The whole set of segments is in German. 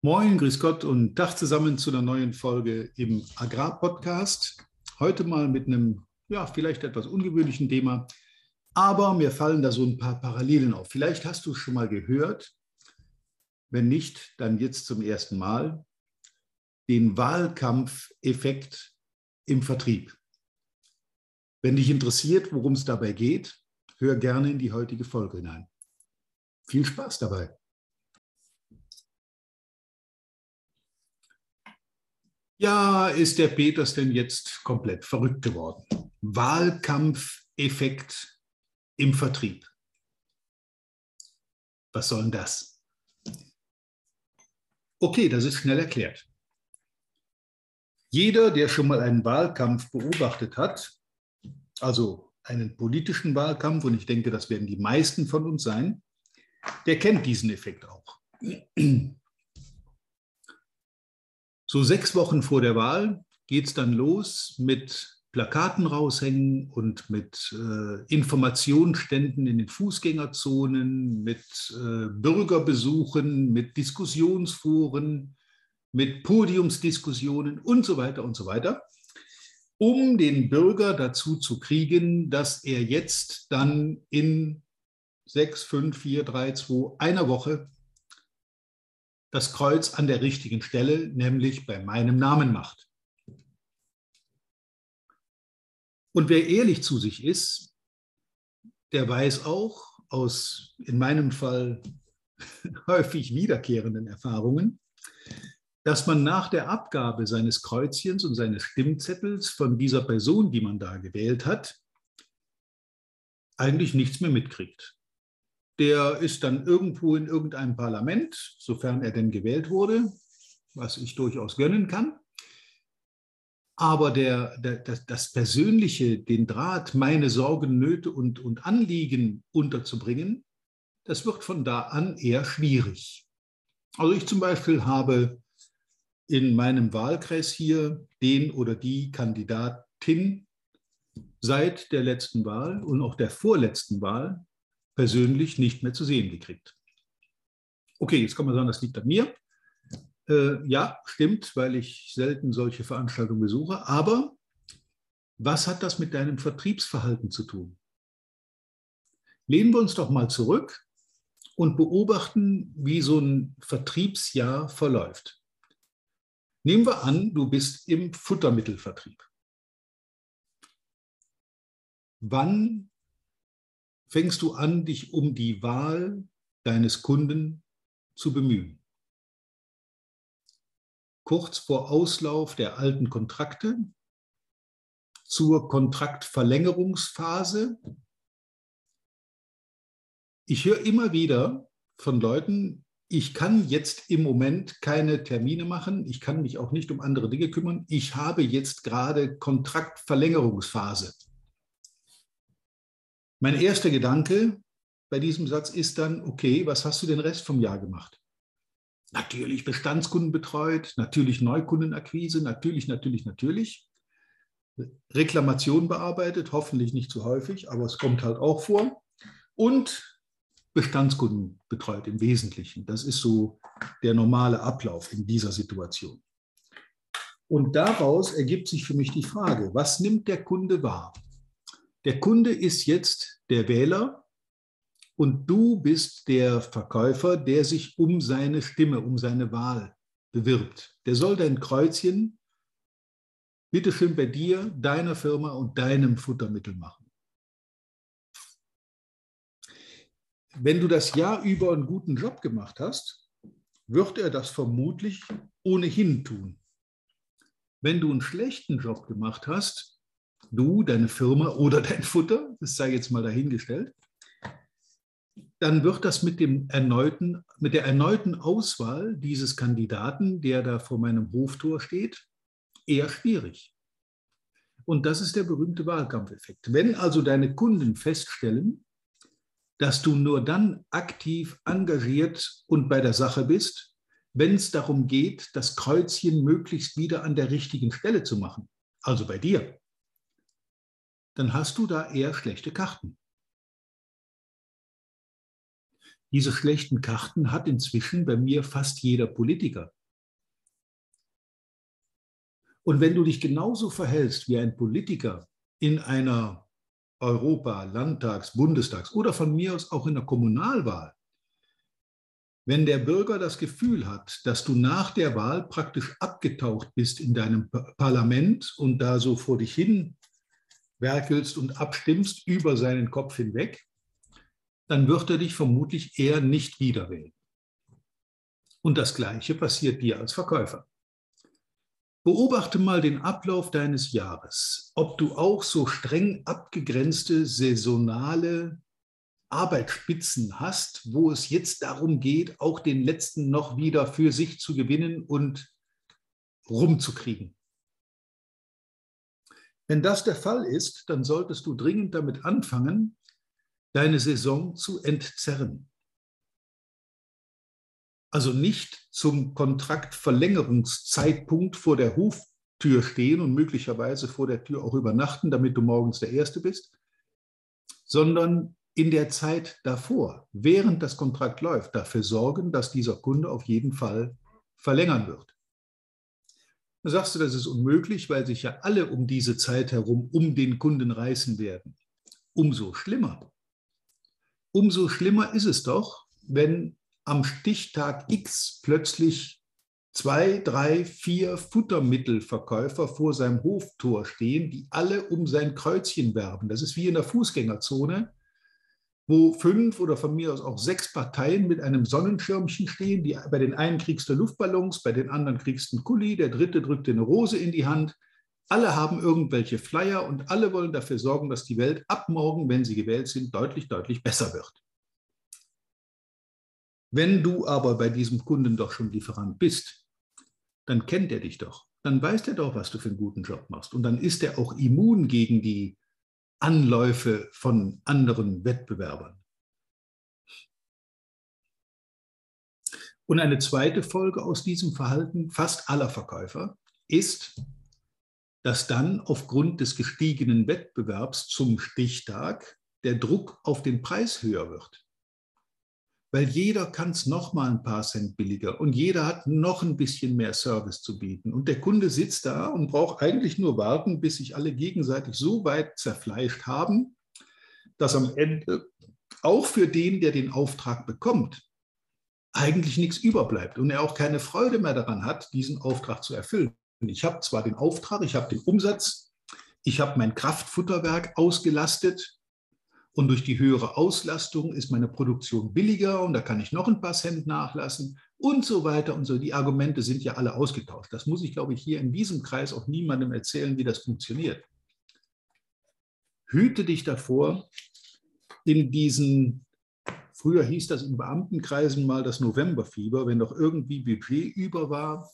Moin, grüß Gott und Tag zusammen zu einer neuen Folge im Agrarpodcast. Heute mal mit einem, ja, vielleicht etwas ungewöhnlichen Thema, aber mir fallen da so ein paar Parallelen auf. Vielleicht hast du es schon mal gehört, wenn nicht, dann jetzt zum ersten Mal, den Wahlkampfeffekt im Vertrieb. Wenn dich interessiert, worum es dabei geht, hör gerne in die heutige Folge hinein. Viel Spaß dabei. Ja, ist der Peters denn jetzt komplett verrückt geworden? Wahlkampfeffekt im Vertrieb. Was soll denn das? Okay, das ist schnell erklärt. Jeder, der schon mal einen Wahlkampf beobachtet hat, also einen politischen Wahlkampf, und ich denke, das werden die meisten von uns sein, der kennt diesen Effekt auch. So sechs Wochen vor der Wahl geht es dann los mit Plakaten raushängen und mit äh, Informationsständen in den Fußgängerzonen, mit äh, Bürgerbesuchen, mit Diskussionsforen, mit Podiumsdiskussionen und so weiter und so weiter, um den Bürger dazu zu kriegen, dass er jetzt dann in sechs, fünf, vier, drei, zwei, einer Woche das Kreuz an der richtigen Stelle, nämlich bei meinem Namen macht. Und wer ehrlich zu sich ist, der weiß auch aus in meinem Fall häufig wiederkehrenden Erfahrungen, dass man nach der Abgabe seines Kreuzchens und seines Stimmzettels von dieser Person, die man da gewählt hat, eigentlich nichts mehr mitkriegt der ist dann irgendwo in irgendeinem Parlament, sofern er denn gewählt wurde, was ich durchaus gönnen kann. Aber der, der, das, das Persönliche, den Draht, meine Sorgen, Nöte und, und Anliegen unterzubringen, das wird von da an eher schwierig. Also ich zum Beispiel habe in meinem Wahlkreis hier den oder die Kandidatin seit der letzten Wahl und auch der vorletzten Wahl persönlich nicht mehr zu sehen gekriegt. Okay, jetzt kann man sagen, das liegt an mir. Äh, ja, stimmt, weil ich selten solche Veranstaltungen besuche. Aber was hat das mit deinem Vertriebsverhalten zu tun? Lehnen wir uns doch mal zurück und beobachten, wie so ein Vertriebsjahr verläuft. Nehmen wir an, du bist im Futtermittelvertrieb. Wann fängst du an, dich um die Wahl deines Kunden zu bemühen. Kurz vor Auslauf der alten Kontrakte, zur Kontraktverlängerungsphase. Ich höre immer wieder von Leuten, ich kann jetzt im Moment keine Termine machen, ich kann mich auch nicht um andere Dinge kümmern, ich habe jetzt gerade Kontraktverlängerungsphase. Mein erster Gedanke bei diesem Satz ist dann, okay, was hast du den Rest vom Jahr gemacht? Natürlich Bestandskunden betreut, natürlich Neukundenakquise, natürlich, natürlich, natürlich. Reklamation bearbeitet, hoffentlich nicht zu häufig, aber es kommt halt auch vor. Und Bestandskunden betreut im Wesentlichen. Das ist so der normale Ablauf in dieser Situation. Und daraus ergibt sich für mich die Frage, was nimmt der Kunde wahr? Der Kunde ist jetzt der Wähler und du bist der Verkäufer, der sich um seine Stimme, um seine Wahl bewirbt. Der soll dein Kreuzchen bitteschön bei dir, deiner Firma und deinem Futtermittel machen. Wenn du das Jahr über einen guten Job gemacht hast, wird er das vermutlich ohnehin tun. Wenn du einen schlechten Job gemacht hast, du, deine Firma oder dein Futter, das sei jetzt mal dahingestellt, dann wird das mit, dem erneuten, mit der erneuten Auswahl dieses Kandidaten, der da vor meinem Hoftor steht, eher schwierig. Und das ist der berühmte Wahlkampfeffekt. Wenn also deine Kunden feststellen, dass du nur dann aktiv engagiert und bei der Sache bist, wenn es darum geht, das Kreuzchen möglichst wieder an der richtigen Stelle zu machen, also bei dir, dann hast du da eher schlechte Karten. Diese schlechten Karten hat inzwischen bei mir fast jeder Politiker. Und wenn du dich genauso verhältst wie ein Politiker in einer Europa-, Landtags-, Bundestags- oder von mir aus auch in der Kommunalwahl, wenn der Bürger das Gefühl hat, dass du nach der Wahl praktisch abgetaucht bist in deinem Parlament und da so vor dich hin werkelst und abstimmst über seinen Kopf hinweg, dann wird er dich vermutlich eher nicht wieder wählen. Und das Gleiche passiert dir als Verkäufer. Beobachte mal den Ablauf deines Jahres, ob du auch so streng abgegrenzte saisonale Arbeitsspitzen hast, wo es jetzt darum geht, auch den letzten noch wieder für sich zu gewinnen und rumzukriegen. Wenn das der Fall ist, dann solltest du dringend damit anfangen, deine Saison zu entzerren. Also nicht zum Kontraktverlängerungszeitpunkt vor der Hoftür stehen und möglicherweise vor der Tür auch übernachten, damit du morgens der Erste bist, sondern in der Zeit davor, während das Kontrakt läuft, dafür sorgen, dass dieser Kunde auf jeden Fall verlängern wird. Da sagst du, das ist unmöglich, weil sich ja alle um diese Zeit herum um den Kunden reißen werden. Umso schlimmer. Umso schlimmer ist es doch, wenn am Stichtag X plötzlich zwei, drei, vier Futtermittelverkäufer vor seinem Hoftor stehen, die alle um sein Kreuzchen werben. Das ist wie in der Fußgängerzone wo fünf oder von mir aus auch sechs Parteien mit einem Sonnenschirmchen stehen. Die, bei den einen kriegst du Luftballons, bei den anderen kriegst du einen Kuli, der dritte drückt dir eine Rose in die Hand. Alle haben irgendwelche Flyer und alle wollen dafür sorgen, dass die Welt ab morgen, wenn sie gewählt sind, deutlich, deutlich besser wird. Wenn du aber bei diesem Kunden doch schon Lieferant bist, dann kennt er dich doch. Dann weiß er doch, was du für einen guten Job machst. Und dann ist er auch immun gegen die Anläufe von anderen Wettbewerbern. Und eine zweite Folge aus diesem Verhalten fast aller Verkäufer ist, dass dann aufgrund des gestiegenen Wettbewerbs zum Stichtag der Druck auf den Preis höher wird weil jeder kann es noch mal ein paar Cent billiger und jeder hat noch ein bisschen mehr Service zu bieten. Und der Kunde sitzt da und braucht eigentlich nur warten, bis sich alle gegenseitig so weit zerfleischt haben, dass am Ende auch für den, der den Auftrag bekommt, eigentlich nichts überbleibt und er auch keine Freude mehr daran hat, diesen Auftrag zu erfüllen. Ich habe zwar den Auftrag, ich habe den Umsatz, ich habe mein Kraftfutterwerk ausgelastet, und durch die höhere Auslastung ist meine Produktion billiger und da kann ich noch ein paar Cent nachlassen und so weiter und so. Die Argumente sind ja alle ausgetauscht. Das muss ich, glaube ich, hier in diesem Kreis auch niemandem erzählen, wie das funktioniert. Hüte dich davor, in diesen, früher hieß das in Beamtenkreisen mal das Novemberfieber, wenn doch irgendwie Budget über war,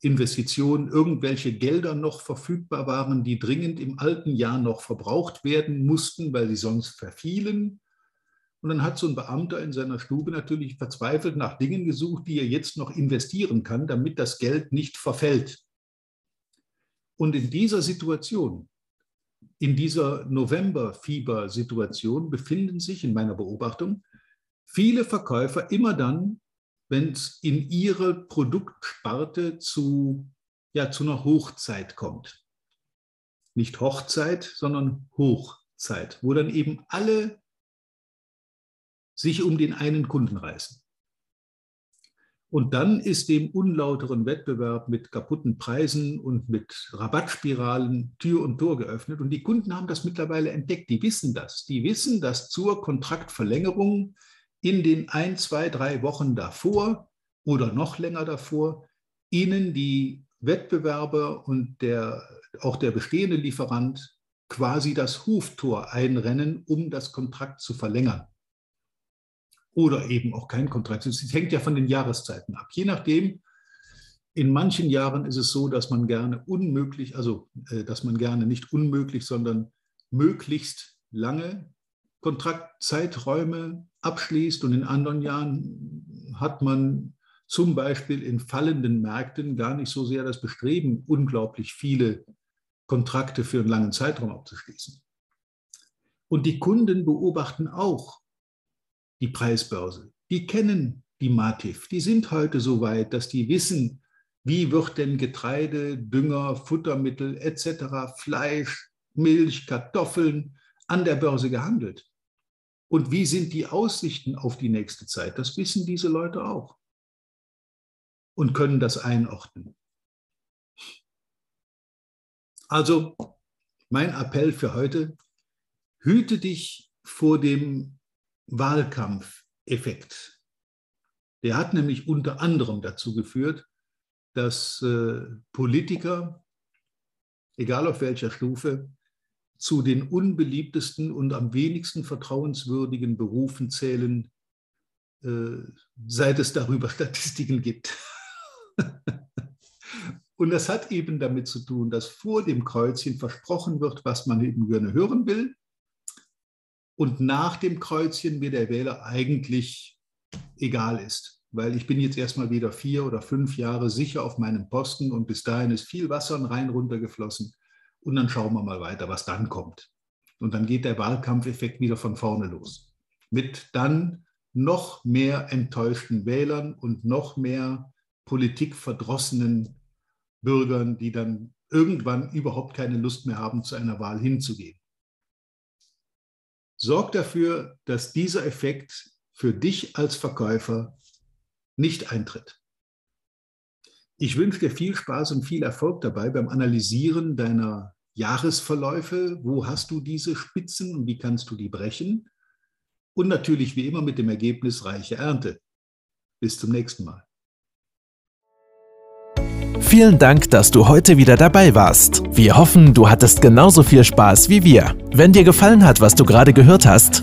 Investitionen, irgendwelche Gelder noch verfügbar waren, die dringend im alten Jahr noch verbraucht werden mussten, weil sie sonst verfielen. Und dann hat so ein Beamter in seiner Stube natürlich verzweifelt nach Dingen gesucht, die er jetzt noch investieren kann, damit das Geld nicht verfällt. Und in dieser Situation, in dieser November-Fieber-Situation befinden sich in meiner Beobachtung viele Verkäufer immer dann, wenn es in ihre Produktsparte zu, ja, zu einer Hochzeit kommt. Nicht Hochzeit, sondern Hochzeit, wo dann eben alle sich um den einen Kunden reißen. Und dann ist dem unlauteren Wettbewerb mit kaputten Preisen und mit Rabattspiralen Tür und Tor geöffnet. Und die Kunden haben das mittlerweile entdeckt. Die wissen das. Die wissen, dass zur Kontraktverlängerung in den ein, zwei, drei Wochen davor oder noch länger davor ihnen die Wettbewerber und der, auch der bestehende Lieferant quasi das Huftor einrennen, um das Kontrakt zu verlängern. Oder eben auch kein Kontrakt. Es hängt ja von den Jahreszeiten ab. Je nachdem, in manchen Jahren ist es so, dass man gerne unmöglich, also äh, dass man gerne nicht unmöglich, sondern möglichst lange Kontraktzeiträume abschließt und in anderen Jahren hat man zum Beispiel in fallenden Märkten gar nicht so sehr das Bestreben, unglaublich viele Kontrakte für einen langen Zeitraum abzuschließen. Und die Kunden beobachten auch, die Preisbörse. Die kennen die Mativ. Die sind heute so weit, dass die wissen, wie wird denn Getreide, Dünger, Futtermittel etc., Fleisch, Milch, Kartoffeln an der Börse gehandelt. Und wie sind die Aussichten auf die nächste Zeit? Das wissen diese Leute auch und können das einordnen. Also mein Appell für heute, hüte dich vor dem Wahlkampfeffekt. Der hat nämlich unter anderem dazu geführt, dass äh, Politiker, egal auf welcher Stufe, zu den unbeliebtesten und am wenigsten vertrauenswürdigen Berufen zählen, äh, seit es darüber Statistiken gibt. Und das hat eben damit zu tun, dass vor dem Kreuzchen versprochen wird, was man eben gerne hören will. Und nach dem Kreuzchen mir der Wähler eigentlich egal ist. Weil ich bin jetzt erstmal wieder vier oder fünf Jahre sicher auf meinem Posten und bis dahin ist viel Wasser rein runtergeflossen. Und dann schauen wir mal weiter, was dann kommt. Und dann geht der Wahlkampfeffekt wieder von vorne los. Mit dann noch mehr enttäuschten Wählern und noch mehr politikverdrossenen Bürgern, die dann irgendwann überhaupt keine Lust mehr haben, zu einer Wahl hinzugehen. Sorg dafür, dass dieser Effekt für dich als Verkäufer nicht eintritt. Ich wünsche dir viel Spaß und viel Erfolg dabei beim Analysieren deiner Jahresverläufe. Wo hast du diese Spitzen und wie kannst du die brechen? Und natürlich wie immer mit dem Ergebnis reiche Ernte. Bis zum nächsten Mal. Vielen Dank, dass du heute wieder dabei warst. Wir hoffen, du hattest genauso viel Spaß wie wir. Wenn dir gefallen hat, was du gerade gehört hast,